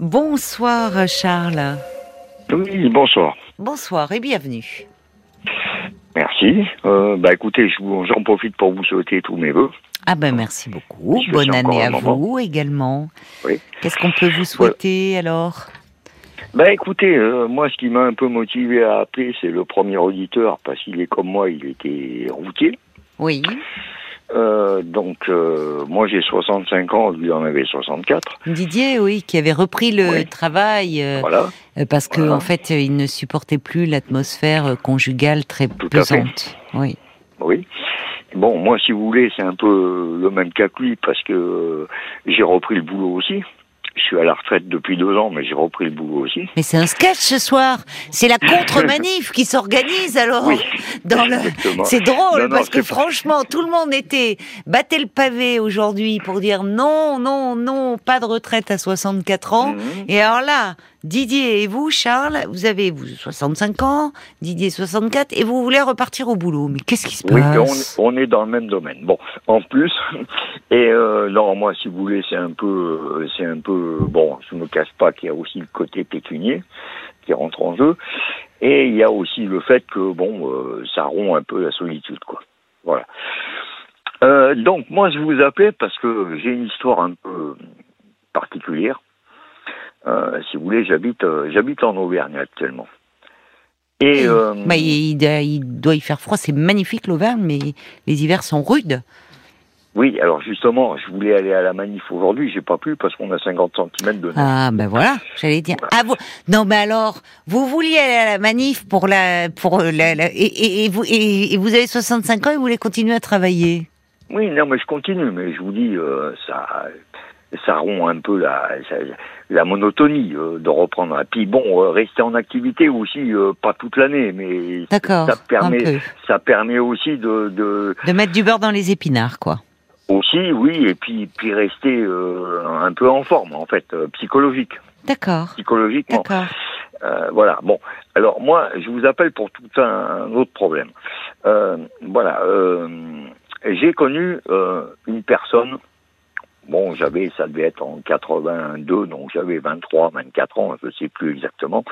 Bonsoir Charles. Oui, bonsoir. Bonsoir et bienvenue. Merci. Euh, bah écoutez, j'en profite pour vous souhaiter tous mes voeux. Ah ben merci beaucoup. Bonne année à vous également. Oui. Qu'est-ce qu'on peut vous souhaiter alors? Bah écoutez, euh, moi ce qui m'a un peu motivé à appeler, c'est le premier auditeur, parce qu'il est comme moi, il était routier. Oui. Euh, donc, euh, moi j'ai 65 ans, lui en avait 64. Didier, oui, qui avait repris le travail euh, voilà. parce que en fait, il ne supportait plus l'atmosphère conjugale très pesante. Oui. Oui. Bon, moi, si vous voulez, c'est un peu le même cas que lui parce que j'ai repris le boulot aussi. Je suis à la retraite depuis deux ans, mais j'ai repris le boulot aussi. Mais c'est un sketch ce soir. C'est la contre-manif qui s'organise alors. Oui, dans le... C'est drôle Non, non, parce que franchement, tout le monde était battait le pavé aujourd'hui pour dire non, non, non, pas de retraite à 64 ans. Mhm. Et alors là, Didier et vous, Charles, vous avez vous 65 ans, Didier 64, et vous voulez repartir au boulot. Mais qu'est-ce qui se Oui, passe on, on est dans le même domaine. Bon, en plus, et euh, non, moi, si vous voulez, c'est un peu, euh, c'est un peu, bon, je ne me cache pas qu'il y a aussi le côté pécunier qui rentre en jeu, et il y a aussi le fait que, bon, euh, ça rompt un peu la solitude, quoi. Voilà. Euh, donc, moi, je vous appelais parce que j'ai une histoire un peu particulière. Euh, si vous voulez, j'habite, euh, j'habite en Auvergne actuellement. Et euh, Bah, il, il doit y faire froid, c'est magnifique l'Auvergne, mais les hivers sont rudes. Oui, alors justement, je voulais aller à la manif aujourd'hui, j'ai pas pu parce qu'on a 50 cm de neige. Ah ben voilà, j'allais dire. Ah vous non mais alors vous vouliez aller à la manif pour la pour la, la- et, et, et vous et, et vous avez 65 ans et vous voulez continuer à travailler? Oui, non, mais je continue, mais je vous dis, euh, ça, ça rompt un peu la, la monotonie euh, de reprendre. Et puis bon, euh, rester en activité aussi, euh, pas toute l'année, mais ça permet, ça permet aussi de, de De mettre du beurre dans les épinards quoi. aussi, oui, et puis puis rester un peu en forme, en fait, psychologique, D'accord. psychologiquement. D'accord. Voilà. Bon. Alors moi, je vous appelle pour tout un, autre problème. Voilà. J'ai connu une personne. Bon, j'avais, ça devait être en 82, donc j'avais 23, 24 ans, je sais plus exactement.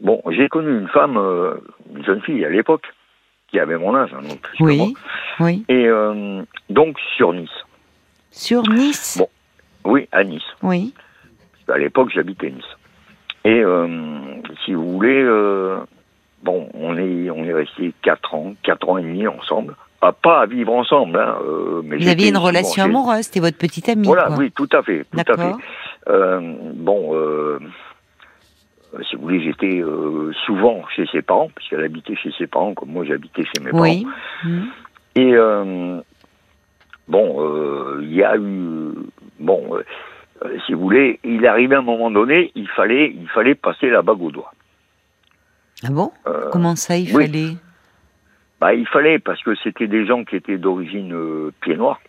Bon, j'ai connu une femme, euh, une jeune fille à l'époque, qui avait mon âge, hein, donc moi. Oui. Oui. Et euh, donc sur Nice. Sur Nice? Bon. Oui, à Nice. Oui. À l'époque, j'habitais Nice. Et euh, si vous voulez, bon, on est on est resté quatre ans, quatre ans et demi ensemble. Pas à vivre ensemble, hein, euh, mais Vous aviez une relation amoureuse, c'était votre petite amie. Voilà, quoi. oui, tout à fait, tout à fait. Euh, bon, euh, si vous voulez, j'étais souvent chez ses parents, puisqu'elle habitait chez ses parents, comme moi j'habitais chez mes Oui. parents. Mhm. Et bon, il y a eu bon, euh, si vous voulez, il arrivait un moment donné, il fallait, il fallait passer la bague au doigt. Ah bon? Euh, Comment ça il oui. fallait? Bah, il fallait parce que c'était des gens qui étaient d'origine euh, pied noir.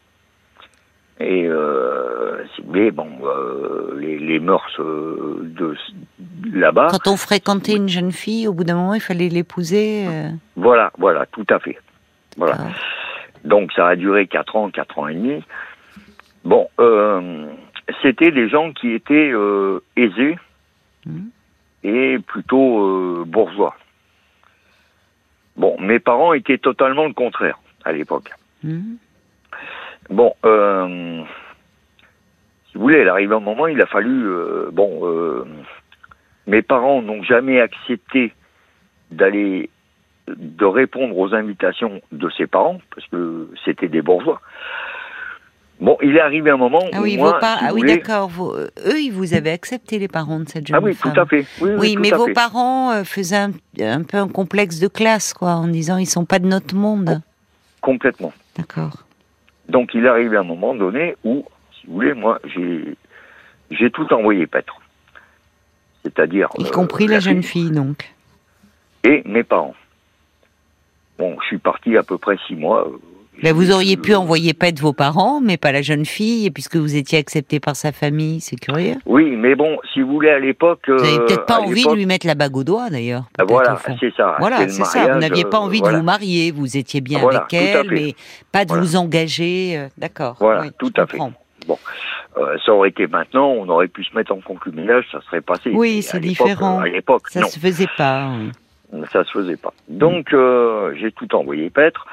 Et euh, voulez, bon, euh, les, les mœurs euh, de de là-bas, Quand on fréquentait une jeune fille, au bout d'un moment, il fallait l'épouser. euh, voilà, voilà, tout à fait. Voilà. ah. Donc ça a duré quatre ans, quatre ans et demi. Bon, euh, c'était des gens qui étaient euh, aisés Mhm. et plutôt euh, bourgeois. Bon, mes parents étaient totalement le contraire à l'époque. Mhm. Bon, euh, si vous voulez, il arrive un moment, il a fallu, euh, bon, euh, mes parents n'ont jamais accepté d'aller, de répondre aux invitations de ses parents, parce que c'était des bourgeois. Bon, il est arrivé un moment Ah où oui, moi, vos par- si ah oui voulez- d'accord. Vos- euh, Eux, ils vous avaient accepté les parents de cette jeune Ah oui, femme. tout à fait. Oui, oui, Oui, tout mais vos fait. parents euh, faisaient un, un peu un complexe de classe, quoi, en disant ils sont pas de notre monde. Complètement. D'accord. Donc il est arrivé un moment donné où, si vous voulez, moi, j'ai, j'ai tout envoyé paître. C'est-à-dire. Y euh, compris la jeune fille, donc. et mes parents. Bon, je suis parti à peu près six mois. Euh, Là, vous auriez pu euh, envoyer paître vos parents, mais pas la jeune fille, puisque vous étiez accepté par sa famille, c'est curieux. Oui, mais bon, si vous voulez, à l'époque. Vous n'avez euh, peut-être pas à envie de lui mettre la bague au doigt, d'ailleurs. Ah, peut-être, Voilà, c'est ça. Voilà, c'est ça. Vous n'aviez pas euh, envie voilà. de vous marier, vous étiez bien Voilà, avec elle, mais pas de Voilà. vous engager. euh, D'accord. Voilà, oui, tout à fait. comprends. Euh, ça aurait été maintenant, on aurait pu se mettre en concubinage, ça serait passé. Oui, c'est différent. euh, À l'époque, Ça non, se faisait pas. oui. ça se faisait pas. Donc, euh, j'ai tout envoyé paître.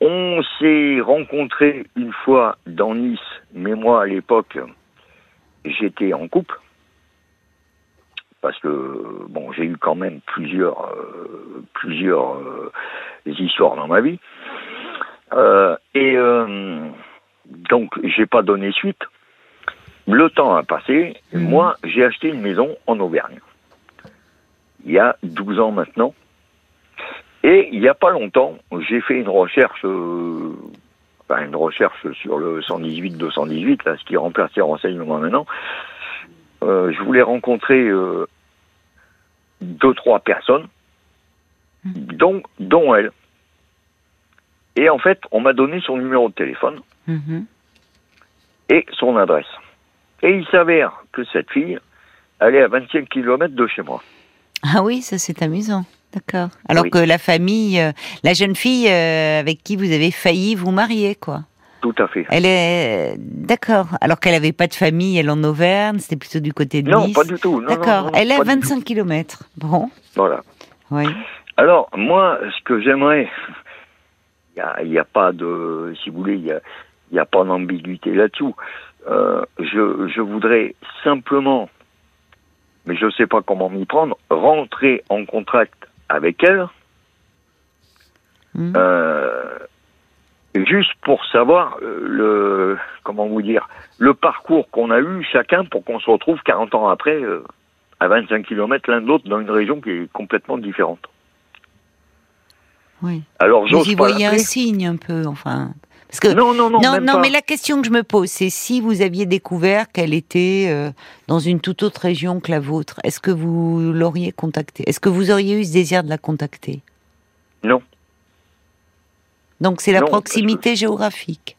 On s'est rencontrés une fois dans Nice, mais moi, à l'époque, j'étais en couple. Parce que, bon, j'ai eu quand même plusieurs, euh, plusieurs euh, histoires dans ma vie. Euh, et euh, donc, j'ai pas donné suite. Le temps a passé. Mhm. Moi, j'ai acheté une maison en Auvergne. Il y a 12 ans maintenant. Et il n'y a pas longtemps, j'ai fait une recherche, euh, enfin une recherche sur le 118-218, là, ce qui remplace les renseignements maintenant. Euh, je voulais rencontrer euh, deux, trois personnes, dont, dont elle. Et en fait, on m'a donné son numéro de téléphone Mhm. et son adresse. Et il s'avère que cette fille, elle est à 25 km de chez moi. Ah oui, ça c'est amusant. D'accord. Alors Oui. que la famille, euh, la jeune fille euh, avec qui vous avez failli vous marier, quoi. Tout à fait. Elle est d'accord. Alors qu'elle avait pas de famille, elle en Auvergne, c'était plutôt du côté de Non, Nice. pas du tout. Non, non, D'accord. non, Elle est à pas du 25 km. Bon. Voilà. Oui. Alors, moi, ce que j'aimerais, il n'y a, il y a pas de, si vous voulez, il n'y a, il y a pas d'ambiguïté là-dessous. Euh, je, je voudrais simplement, mais je ne sais pas comment m'y prendre, rentrer en contact avec elle, Mhm. euh, juste pour savoir euh, le, comment vous dire, le parcours qu'on a eu chacun pour qu'on se retrouve 40 ans après euh, à 25 km l'un de l'autre dans une région qui est complètement différente. Oui. Alors Vous j'ose y pas voyez un signe un peu, enfin. Parce que Non, non, non, non, non, mais la question que je me pose, c'est si vous aviez découvert qu'elle était euh, dans une toute autre région que la vôtre, est-ce que vous l'auriez contactée? Est-ce que vous auriez eu ce désir de la contacter? Non. Donc c'est la Non, parce proximité géographique.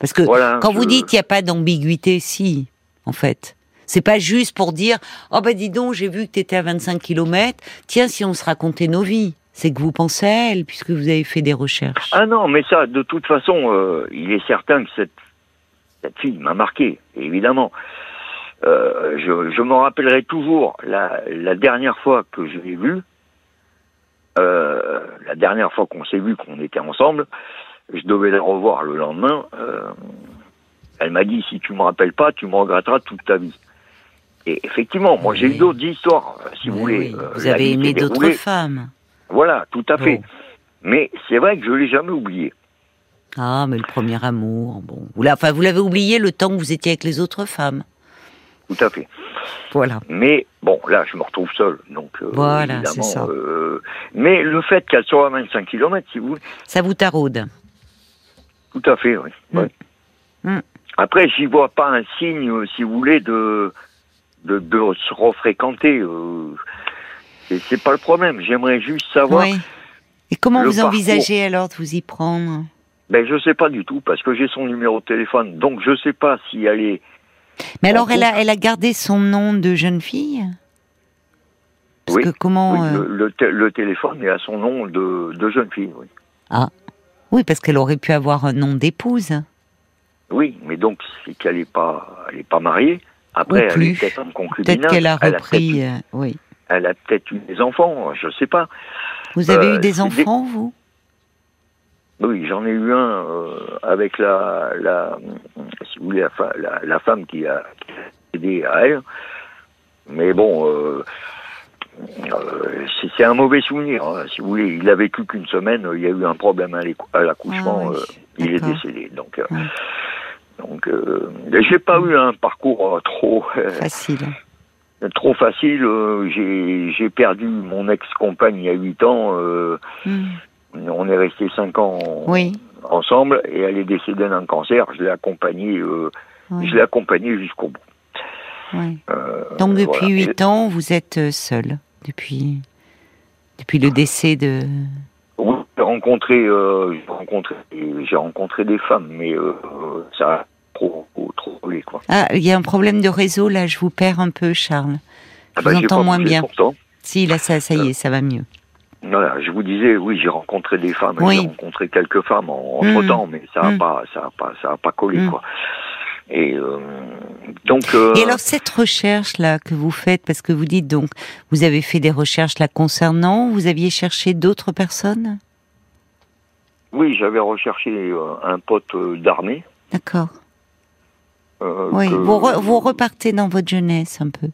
Parce que Voilà, quand vous dites il n'y a pas d'ambiguïté, si, en fait. C'est pas juste pour dire Oh ben dis donc, j'ai vu que tu étais à 25 km, tiens, si on se racontait nos vies. C'est que vous pensez à elle, puisque vous avez fait des recherches. Ah non, mais ça, de toute façon, euh, il est certain que cette, cette fille m'a marqué, évidemment. Euh, je, je me rappellerai toujours la, la dernière fois que je l'ai vue, euh, la dernière fois qu'on s'est vu, qu'on était ensemble, je devais la revoir le lendemain. elle m'a dit si tu me rappelles pas, tu me regretteras toute ta vie. Et effectivement, moi j'ai eu d'autres histoires, si vous voulez. vous avez aimé d'autres femmes. Voilà, tout à fait. Bon. Mais c'est vrai que je l'ai jamais oublié. Ah, mais le premier amour, bon. Vous enfin, vous l'avez oublié le temps que vous étiez avec les autres femmes. Tout à fait. Voilà. Mais bon, là, je me retrouve seul, donc euh, Voilà, évidemment, c'est ça. euh, mais le fait qu'elle soit à 25 km, si vous voulez, Ça vous taraude. tout à fait, oui. Mm. ouais. Mm. Après, j'y vois pas un signe, euh, si vous voulez, de de, de se refréquenter. Euh, c'est- pas le problème. J'aimerais juste savoir. Oui. Et comment vous parcours. envisagez alors de vous y prendre? Ben, je sais pas du tout parce que j'ai son numéro de téléphone, donc je sais pas si elle est. Mais alors, elle a, elle a gardé son nom de jeune fille? Parce Oui, que comment... oui, euh, le, le té- le téléphone est à son nom de, de jeune fille. Oui. Oui, parce qu'elle aurait pu avoir un nom d'épouse. Oui, mais donc c'est qu'elle n'est pas, elle est pas mariée. Après, elle est peut-être en concubinage. Peut-être qu'elle a repris... euh, oui. Elle a peut-être eu des enfants, je sais pas. Vous avez Euh, eu des c'est enfants, vous? Oui, j'en ai eu un euh, avec la, la, si vous voulez, la, fa- la, la femme qui a, qui a aidé à elle. Mais bon, euh, euh, c'est un mauvais souvenir. hein, si vous voulez, il a vécu qu'une semaine. Il y a eu un problème à l'accouchement. Ah oui, euh, il est décédé. Donc, euh, Ouais. donc, euh, j'ai pas eu un parcours euh, trop. euh, Facile. Trop facile. euh, j'ai perdu mon ex-compagne il y a huit ans. euh, on est resté cinq ans Oui. ensemble et elle est décédée d'un cancer. Je l'ai accompagnée, euh, oui, je l'ai accompagnée jusqu'au bout. oui. Donc depuis voilà. huit ans, vous êtes seul depuis depuis le décès de. Oui, j'ai rencontré, rencontré, rencontré des femmes, mais ça trop, trop roulé quoi. Ah, il y a un problème de réseau là. Je vous perds un peu, Charles. Je Ah bah, vous entends moins bien. Pourtant. Si là, ça, ça y est, ça va mieux. Voilà, je vous disais, oui, j'ai rencontré des femmes, Oui. j'ai rencontré quelques femmes en- entre temps, mais ça a Mm. pas, ça a pas, ça a pas collé Mm. quoi. Et euh, donc. euh, Et alors cette recherche là que vous faites, parce que vous dites donc, vous avez fait des recherches là concernant, vous aviez cherché d'autres personnes, oui, j'avais recherché euh, un pote d'armée. d'accord. Euh, Oui, que- vous, re- vous repartez dans votre jeunesse un peu.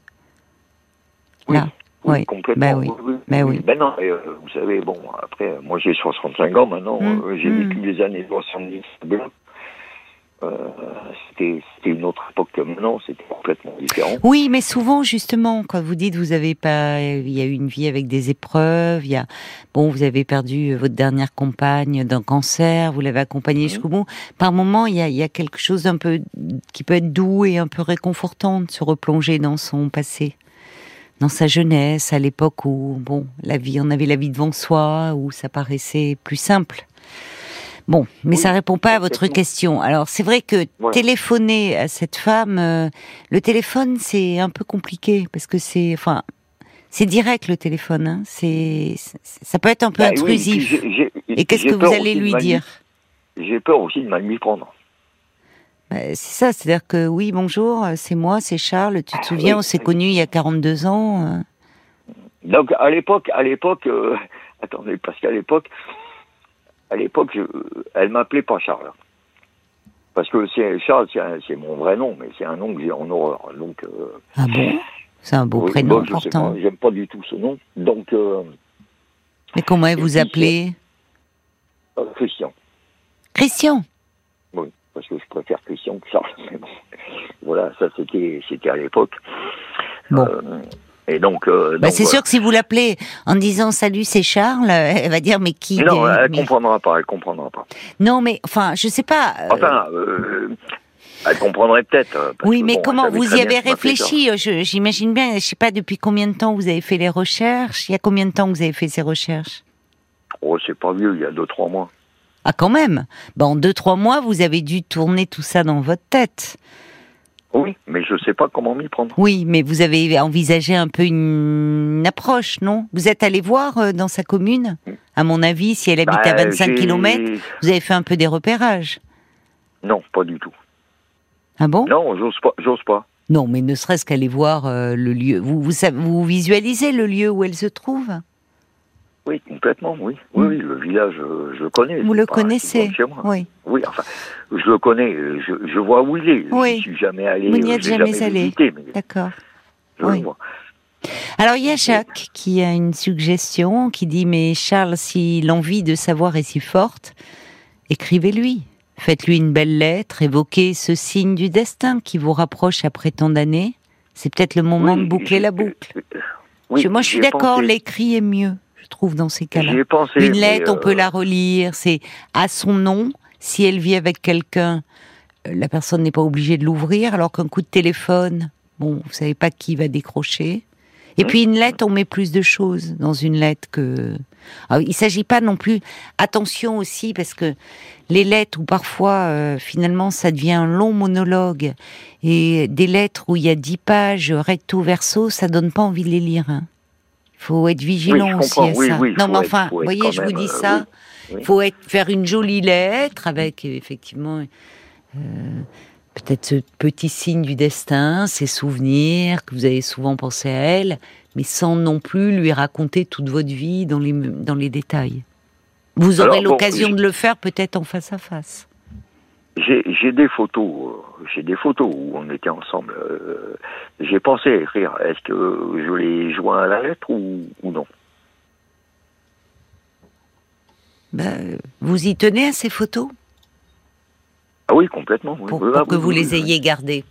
Oui, Là. oui, oui. complètement. Ben oui. Ben oui. Ben non, euh, vous savez, bon, après, moi j'ai 65 ans maintenant, Mm, euh, j'ai mm. vécu les années 70 blanc. Euh, c'était une autre époque que maintenant, c'était complètement différent. Oui, mais souvent justement, quand vous dites vous avez pas, il y a eu une vie avec des épreuves, il y a, bon, vous avez perdu votre dernière compagne d'un cancer, vous l'avez accompagnée Mhm. jusqu'au bout. Par moment, il y a, il y a quelque chose d'un peu qui peut être doux et un peu réconfortant de se replonger dans son passé, dans sa jeunesse, à l'époque où, bon, la vie, on avait la vie devant soi, où ça paraissait plus simple. Bon, mais Oui, ça répond pas à votre question. Alors c'est vrai que téléphoner à cette femme, euh, le téléphone c'est un peu compliqué parce que c'est, enfin, c'est direct le téléphone. Hein, c'est, ça peut être un peu oui, intrusif. Et qu'est-ce que vous allez lui dire J'ai peur aussi de mal m'y prendre. Ben, C'est ça, c'est-à-dire que oui, bonjour, euh, c'est moi, c'est Charles. Tu te souviens, oui, on s'est oui. connus il y a 42 ans. euh. Donc à l'époque, à l'époque, euh, attendez, parce qu'à l'époque, à l'époque, elle m'appelait pas Charles. Parce que c'est Charles, c'est mon vrai nom, mais c'est un nom que j'ai en horreur. Donc, euh, Ah bon? C'est un beau oui, prénom pourtant. j'aime pas du tout ce nom. Donc, euh, Mais comment vous appelez euh, Christian, Christian? oui, parce que je préfère Christian que Charles. Mais bon, voilà, ça c'était, c'était à l'époque. Bon. Euh, et donc, euh, Bah, c'est voilà. sûr que si vous l'appelez en disant salut, c'est Charles, euh, elle va dire mais qui Non, euh, elle mais- comprendra pas, elle comprendra pas. Non, mais enfin, je sais pas. euh, Enfin, euh, elle comprendrait peut-être. euh, oui, mais bon, comment vous y avez réfléchi euh, J'imagine bien. Je sais pas depuis combien de temps vous avez fait les recherches. Il y a combien de temps que vous avez fait ces recherches? Oh, c'est pas vieux, il y a deux, trois mois. Ah, quand même. Bon, en deux trois mois, vous avez dû tourner tout ça dans votre tête. Oui, mais je sais pas comment m'y prendre. Oui, mais vous avez envisagé un peu une, approche, non? Vous êtes allé voir euh, dans sa commune? À mon avis, si elle habite à Bah, 25 j'ai- km, vous avez fait un peu des repérages. Non, pas du tout. Ah bon? Non, j'ose pas, j'ose pas. Non, mais ne serait-ce qu'aller voir euh, le lieu. Vous, vous visualisez le lieu où elle se trouve? Oui, complètement, oui. Oui, oui, le village, euh, je le connais. Vous le connaissez. Oui. Oui, enfin, je le connais, je, je vois où il est. Oui. Je suis jamais allé. Vous n'y euh, êtes jamais allé. D'accord. je Oui. le vois. Alors il y a Jacques qui a une suggestion qui dit mais Charles, si l'envie de savoir est si forte, écrivez-lui. Faites-lui une belle lettre, évoquez ce signe du destin qui vous rapproche après tant d'années. C'est peut-être le moment Oui, de boucler la boucle. euh, oui, moi, je suis d'accord, l'écrit est mieux, trouve, dans ces cas-là. Pensé. Une lettre, on euh, peut la relire, c'est à son nom. Si elle vit avec quelqu'un, euh, la personne n'est pas obligée de l'ouvrir, alors qu'un coup de téléphone, bon, vous savez pas qui va décrocher. Et Mmh. puis une lettre, on met plus de choses dans une lettre que. Alors, il s'agit pas non plus. Attention aussi, parce que les lettres où parfois, euh, finalement, ça devient un long monologue, et des lettres où il y a dix pages recto verso, ça donne pas envie de les lire. hein. Il faut être vigilant aussi à. Oui, ça. oui, non, mais enfin, vous voyez, je vous dis euh, ça. Il faut être, faire une jolie lettre avec euh, effectivement euh, peut-être ce petit signe du destin, ses souvenirs, que vous avez souvent pensé à elle, mais sans non plus lui raconter toute votre vie dans les, dans les détails. Vous aurez bon, l'occasion je- de le faire peut-être en face à face. J'ai des photos, euh, j'ai des photos où on était ensemble. euh, j'ai pensé à écrire. Est-ce que je les joins à la lettre ou, ou non? Ben, vous y tenez à ces photos? Ah oui, complètement. Oui. pour, Oui, pour ah, que oui, vous les ayez gardées.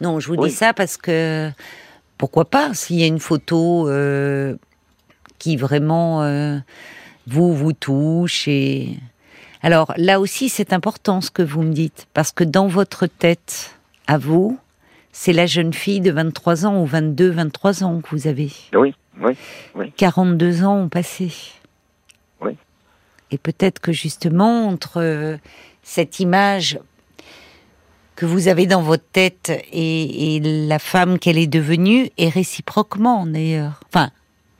Non, je vous dis ça parce que pourquoi pas s'il y a une photo euh, qui vraiment euh, vous vous touche et alors là aussi c'est important ce que vous me dites parce que dans votre tête à vous c'est la jeune fille de 23 ans ou 22 23 ans que vous avez Oui, oui. 42 ans ont passé. Oui. Et peut-être que justement, entre euh, cette image que vous avez dans votre tête et, et la femme qu'elle est devenue, et réciproquement d'ailleurs. Enfin,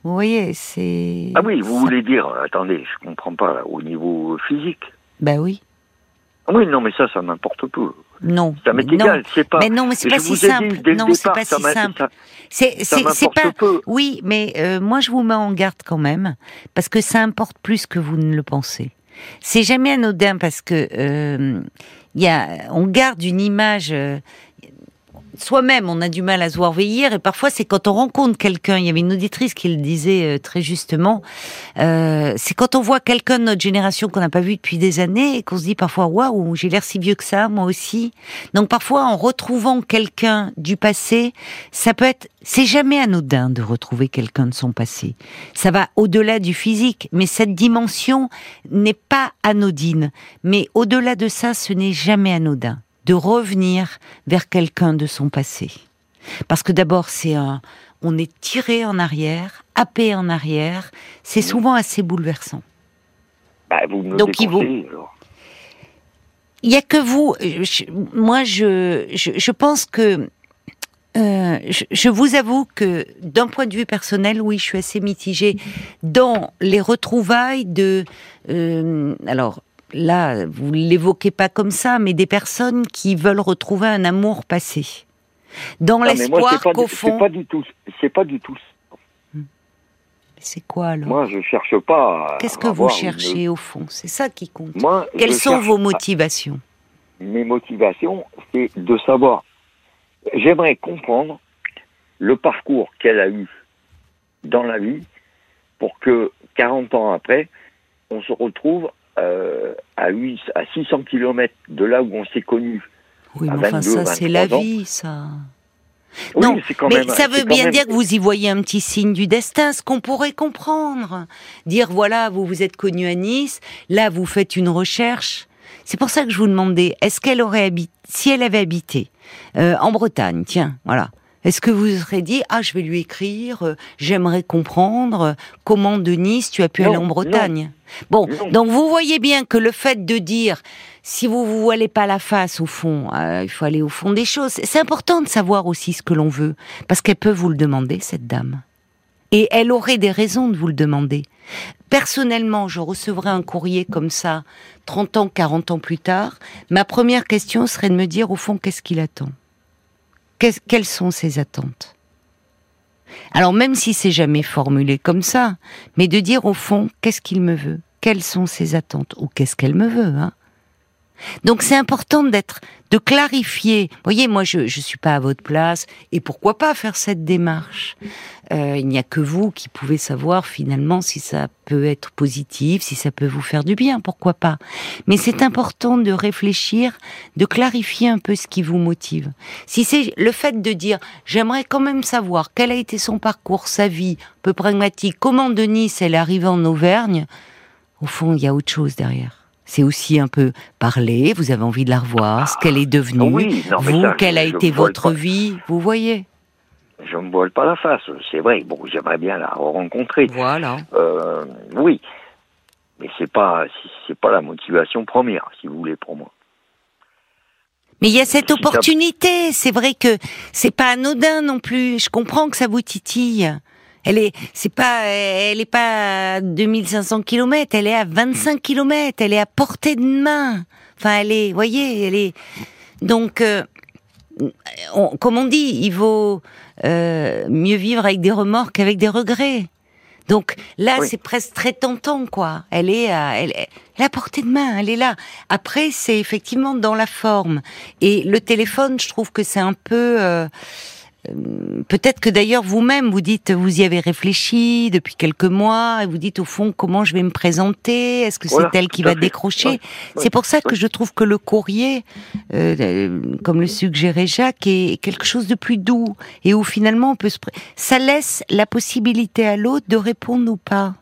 vous voyez, c'est... Ah oui, vous ça- voulez dire, attendez, je comprends pas, là, au niveau physique. Bah oui. Ah oui, non, mais ça, ça m'importe peu. non. Ça m'est égal, c'est pas. Mais non, mais c'est pas si simple. Non, c'est départ, pas si simple. ça- C'est c'est c'est m'importe pas. peu. Oui, mais euh, moi je vous mets en garde quand même parce que ça importe plus que vous ne le pensez. C'est jamais anodin parce que euh, y a, on garde une image. euh, Soi-même, on a du mal à se voir vieillir et parfois c'est quand on rencontre quelqu'un. Il y avait une auditrice qui le disait euh, très justement. euh, c'est quand on voit quelqu'un de notre génération qu'on n'a pas vu depuis des années et qu'on se dit parfois waouh, j'ai l'air si vieux que ça, moi aussi. Donc parfois en retrouvant quelqu'un du passé, ça peut être, c'est jamais anodin de retrouver quelqu'un de son passé. Ça va au-delà du physique, mais cette dimension n'est pas anodine. Mais au-delà de ça, ce n'est jamais anodin de revenir vers quelqu'un de son passé. Parce que d'abord, c'est un, on est tiré en arrière, happé en arrière. C'est souvent assez bouleversant. Bah, vous me le Donc, il vaut-. Il y a que vous. je- moi, je, je, je pense que. euh, je, je vous avoue que d'un point de vue personnel, oui, je suis assez mitigée dans les retrouvailles de. euh, alors là, vous l'évoquez pas comme ça, mais des personnes qui veulent retrouver un amour passé, dans l'espoir qu'au du- C'est fond. pas du tout. C'est pas du tout. C'est quoi alors? Moi, je cherche pas. Qu'est-ce que vous une- cherchez au fond? C'est ça qui compte. Moi, Quelles sont vos à- motivations? Mes motivations, c'est de savoir. J'aimerais comprendre le parcours qu'elle a eu dans la vie pour que 40 ans après, on se retrouve euh, à, 8, à 600 km de là où on s'est connus. Oui, mais enfin, 22, ça, c'est la 23 ans. vie, ça. Oui, Non, c'est quand mais même- ça veut bien même- dire que vous y voyez un petit signe du destin, ce qu'on pourrait comprendre. Dire voilà, vous vous êtes connu à Nice, là vous faites une recherche. C'est pour ça que je vous demandais, est-ce qu'elle aurait habité, si elle avait habité euh, en Bretagne, tiens, voilà. Est-ce que vous serez dit ah je vais lui écrire, euh, j'aimerais comprendre euh, comment de Nice tu as pu Non, aller en Bretagne? Bon, Non. donc vous voyez bien que le fait de dire si vous vous voilez pas la face au fond, euh, il faut aller au fond des choses. C'est important de savoir aussi ce que l'on veut, parce qu'elle peut vous le demander cette dame, et elle aurait des raisons de vous le demander. Personnellement, je recevrais un courrier comme ça, 30 ans, 40 ans plus tard. Ma première question serait de me dire au fond qu'est-ce qu'il attend, Quelles sont ses attentes? Alors même si c'est jamais formulé comme ça, mais de dire au fond qu'est-ce qu'il me veut, quelles sont ses attentes? Ou qu'est-ce qu'elle me veut. Hein? Donc c'est important d'être, de clarifier. Vous voyez, moi je je suis pas à votre place et pourquoi pas faire cette démarche? Euh, il n'y a que vous qui pouvez savoir finalement si ça peut être positif, si ça peut vous faire du bien, pourquoi pas? Mais c'est important de réfléchir, de clarifier un peu ce qui vous motive. Si c'est le fait de dire j'aimerais quand même savoir quel a été son parcours, sa vie, peu pragmatique, comment Denis elle est arrivée en Auvergne, au fond il y a autre chose derrière. C'est aussi un peu parler, vous avez envie de la revoir, ce qu'elle est devenue, Oui, non, mais vous, ça, quelle a je- été votre vie, vous voyez. Je me voile pas la face, c'est vrai. Bon, j'aimerais bien la rencontrer. Voilà. Euh, oui, mais c'est pas c'est pas la motivation première, si vous voulez, pour moi. Mais il y a cette opportunité. C'est vrai que c'est pas anodin non plus. Je comprends que ça vous titille. Elle est, c'est pas, elle est pas à 2500 km. Elle est à 25 km. Elle est à portée de main. Enfin, elle est, voyez, elle est. Donc, euh, on- comme on dit, il vaut euh, mieux vivre avec des remords qu'avec des regrets. Donc là, Oui. c'est presque très tentant, quoi. Elle est, à, elle, elle est à portée de main, elle est là. Après, c'est effectivement dans la forme. Et le téléphone, je trouve que c'est un peu. euh, euh, Peut-être que d'ailleurs vous-même vous dites vous y avez réfléchi depuis quelques mois et vous dites au fond comment je vais me présenter? Est-ce que Voilà, c'est elle qui va fait. décrocher? Ouais, c'est pour ça que je trouve que le courrier euh, euh, comme le suggérait Jacques est quelque chose de plus doux et où finalement on peut se ça laisse la possibilité à l'autre de répondre ou pas.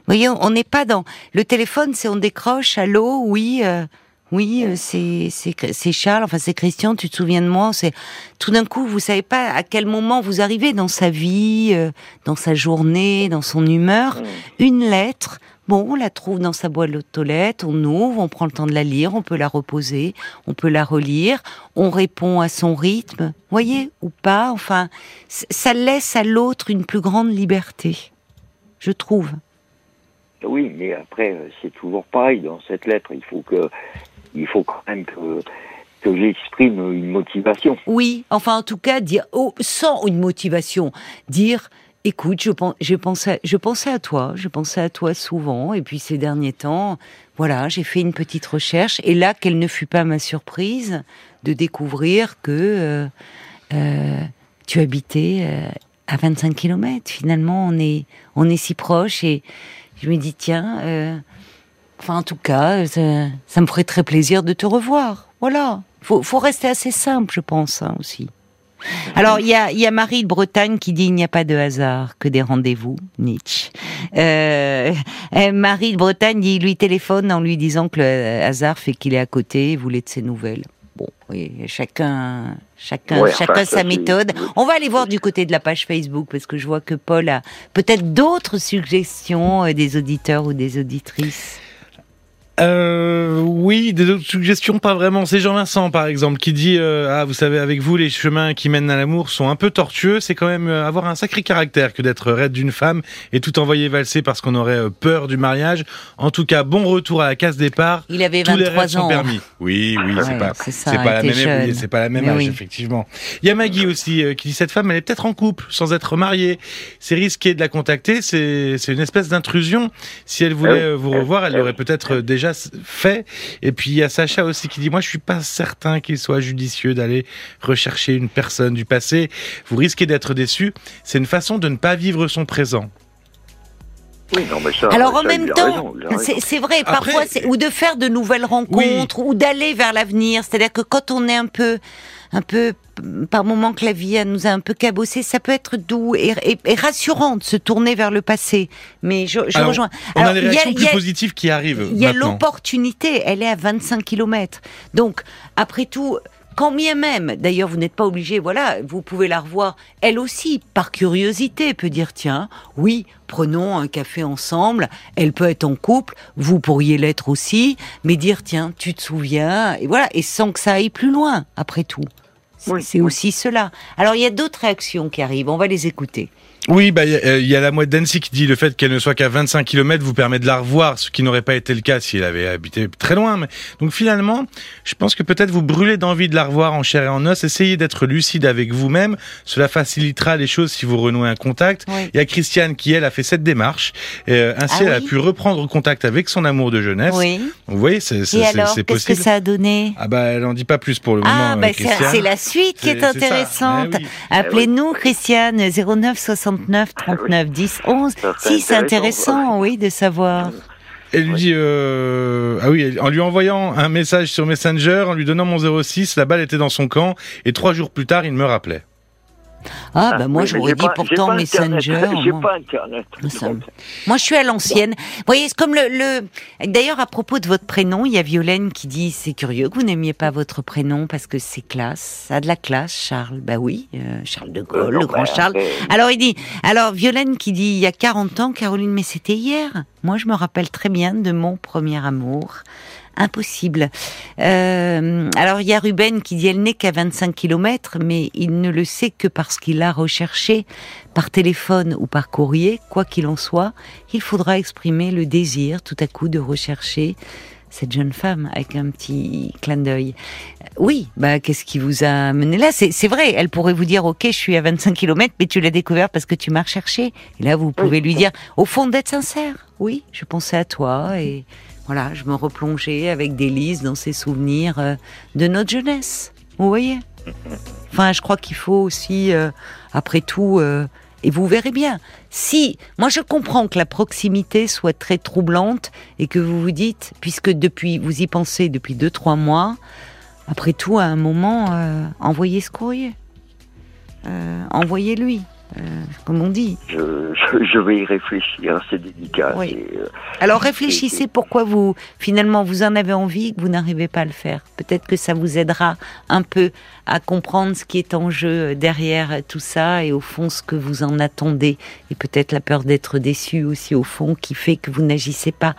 Vous voyez on n'est pas dans le téléphone c'est on décroche allô oui euh, oui, euh, c'est Charles, enfin c'est Christian. Tu te souviens de moi C'est tout d'un coup, vous savez pas à quel moment vous arrivez dans sa vie, euh, dans sa journée, dans son humeur. Une lettre, bon, on la trouve dans sa boîte aux lettres, on ouvre, on prend le temps de la lire, on peut la reposer, on peut la relire, on répond à son rythme, voyez ou pas. Enfin, ça laisse à l'autre une plus grande liberté, je trouve. Oui, mais après, euh, c'est toujours pareil dans cette lettre. Il faut que, il faut quand même que que j'exprime une motivation. Oui, enfin en tout cas dire oh, sans une motivation, dire écoute, je, pensais, je pensais à toi, je pensais à toi souvent, et puis ces derniers temps, voilà, j'ai fait une petite recherche, et là, quelle ne fut pas ma surprise de découvrir que euh, euh, tu habitais euh, à 25 km. Finalement, on est, on est si proche, et je me dis, tiens, enfin en tout cas, ça, me ferait très plaisir de te revoir. Voilà, faut, faut rester assez simple, je pense, hein, aussi. Alors, il y a, Marie de Bretagne qui dit il n'y a pas de hasard que des rendez-vous, Nietzsche. Euh, Marie de Bretagne dit, lui téléphone en lui disant que le hasard fait qu'il est à côté et voulait de ses nouvelles. Bon, oui, chacun, chacun, chacun sa méthode. On va aller voir du côté de la page Facebook parce que je vois que Paul a peut-être d'autres suggestions euh, des auditeurs ou des auditrices. Euh, oui, des autres suggestions, pas vraiment. C'est Jean-Vincent, par exemple, qui dit euh, Ah, vous savez, avec vous, les chemins qui mènent à l'amour sont un peu tortueux. C'est quand même euh, avoir un sacré caractère que d'être raide d'une femme et tout envoyer valser parce qu'on aurait euh, peur du mariage. En tout cas, bon retour à la case départ. Il avait 23 Tous les ans. permis. Oui, oui, c'est pas, c'est pas, la même, c'est pas la même âge, effectivement. Il y a Maggie aussi qui dit Cette femme, elle est peut-être en couple, sans être mariée. C'est risqué de la contacter. C'est une espèce d'intrusion. Si elle voulait ah vous revoir, elle aurait peut-être déjà fait. Et puis il y a Sacha aussi qui dit moi je suis pas certain qu'il soit judicieux d'aller rechercher une personne du passé. Vous risquez d'être déçu. C'est une façon de ne pas vivre son présent. Oui, non, mais ça, Alors en même temps, c'est vrai, parfois, ou de faire de nouvelles rencontres, ou d'aller vers l'avenir. C'est-à-dire que quand on est un peu, un peu, par moment que la vie nous a un peu cabossé, ça peut être doux et, rassurant de se tourner vers le passé. Mais je, rejoins. On a des réactions plus positives qui arrivent. Il y a l'opportunité, elle est à 25 km. Donc, après tout, quand bien même, d'ailleurs, vous n'êtes pas obligé, voilà, vous pouvez la revoir, elle aussi, par curiosité, peut dire, tiens, oui, prenons un café ensemble, elle peut être en couple, vous pourriez l'être aussi, mais dire, tiens, tu te souviens, et voilà, et sans que ça aille plus loin, après tout. C'est aussi cela. Alors, il y a d'autres réactions qui arrivent, on va les écouter. Oui, bah il y, a la mouette d'Annecy qui dit le fait qu'elle ne soit qu'à 25 km vous permet de la revoir, ce qui n'aurait pas été le cas si elle avait habité très loin. Mais... Donc finalement, je pense que peut-être vous brûlez d'envie de la revoir en chair et en os. Essayez d'être lucide avec vous-même. Cela facilitera les choses si vous renouez un contact. Il y a Christiane qui elle a fait cette démarche. Et, euh, ainsi, ah elle a pu reprendre contact avec son amour de jeunesse. Oui. Vous voyez, c'est possible. Qu'est-ce que ça a donné? Ah bah elle en dit pas plus pour le ah, moment. Bah, c'est la suite qui est, intéressante. Eh Appelez-nous Christiane 09 60 39 39 10 11. Si, c'est intéressant, oui, de savoir. Elle lui dit, euh, ah oui, en lui envoyant un message sur Messenger, en lui donnant mon 06, la balle était dans son camp, et trois jours plus tard, il me rappelait. Ah, bah moi j'aurais dit pourtant Messenger. J'ai pas Internet. Moi je suis à l'ancienne. Vous voyez, c'est comme le. le... D'ailleurs, à propos de votre prénom, il y a Violaine qui dit c'est curieux que vous n'aimiez pas votre prénom parce que c'est classe. Ça a de la classe, Charles. Bah oui, euh, Charles de Gaulle, le grand Charles. Alors il dit. Alors Violaine qui dit il y a 40 ans, Caroline, mais c'était hier. Moi je me rappelle très bien de mon premier amour impossible. Euh, alors il y a Ruben qui dit elle n'est qu'à 25 km, mais il ne le sait que parce qu'il a recherché par téléphone ou par courrier, quoi qu'il en soit, il faudra exprimer le désir tout à coup de rechercher cette jeune femme avec un petit clin d'œil. Oui, bah qu'est-ce qui vous a mené là? C'est vrai, elle pourrait vous dire ok, je suis à 25 km, mais tu l'as découvert parce que tu m'as recherché. Et là, vous pouvez lui dire, au fond, d'être sincère. Oui, je pensais à toi et voilà, je me replongeais avec délice dans ces souvenirs euh, de notre jeunesse. Vous voyez? Enfin, je crois qu'il faut aussi, euh, après tout, euh, et vous verrez bien, si, moi je comprends que la proximité soit très troublante et que vous vous dites, puisque depuis, vous y pensez depuis deux, trois mois, après tout, à un moment, envoyez ce courrier. envoyez-lui. Euh, comme on dit. Je, vais y réfléchir, c'est délicat. Euh, Alors réfléchissez pourquoi vous, finalement, vous en avez envie et que vous n'arrivez pas à le faire. Peut-être que ça vous aidera un peu à comprendre ce qui est en jeu derrière tout ça et au fond ce que vous en attendez. Et peut-être la peur d'être déçu aussi au fond qui fait que vous n'agissez pas.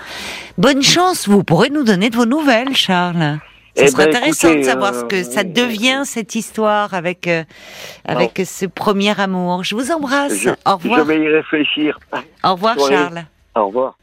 Bonne chance, vous pourrez nous donner de vos nouvelles, Charles. Ce eh serait ben, intéressant de savoir ce que ça euh, devient cette histoire avec euh, avec ce premier amour. Je vous embrasse. Au revoir. Je vais y réfléchir. Au revoir Charles. Au revoir.